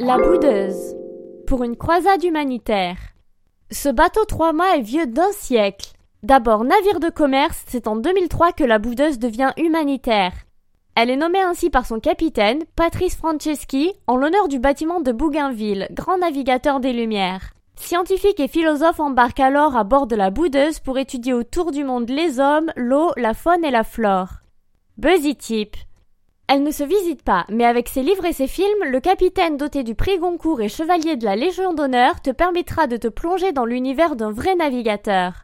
La Boudeuse. Pour une croisade humanitaire. Ce bateau trois mâts est vieux d'un siècle. D'abord navire de commerce, c'est en 2003 que la Boudeuse devient humanitaire. Elle est nommée ainsi par son capitaine, Patrice Franceschi, en l'honneur du bâtiment de Bougainville, grand navigateur des Lumières. Scientifiques et philosophes embarquent alors à bord de la Boudeuse pour étudier autour du monde les hommes, l'eau, la faune et la flore. Buzzy Tip. Elle ne se visite pas, mais avec ses livres et ses films, le capitaine doté du prix Goncourt et chevalier de la Légion d'honneur te permettra de te plonger dans l'univers d'un vrai navigateur.